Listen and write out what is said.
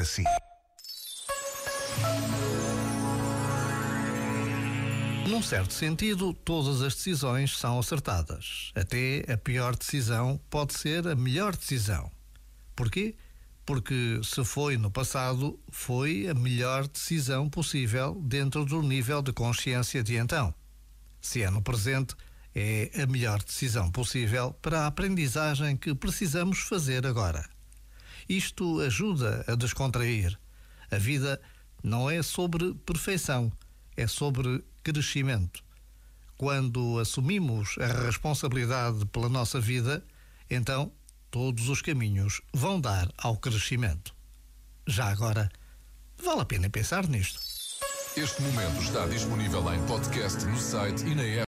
para si. Num certo sentido, todas as decisões são acertadas. Até a pior decisão pode ser a melhor decisão. Porquê? Porque se foi no passado, foi a melhor decisão possível dentro do nível de consciência de então. Se é no presente, é a melhor decisão possível para a aprendizagem que precisamos fazer agora. Isto ajuda a descontrair. A vida não é sobre perfeição, é sobre crescimento. Quando assumimos a responsabilidade pela nossa vida, então todos os caminhos vão dar ao crescimento. Já agora, vale a pena pensar nisto. Este momento está disponível em podcast no site e na app.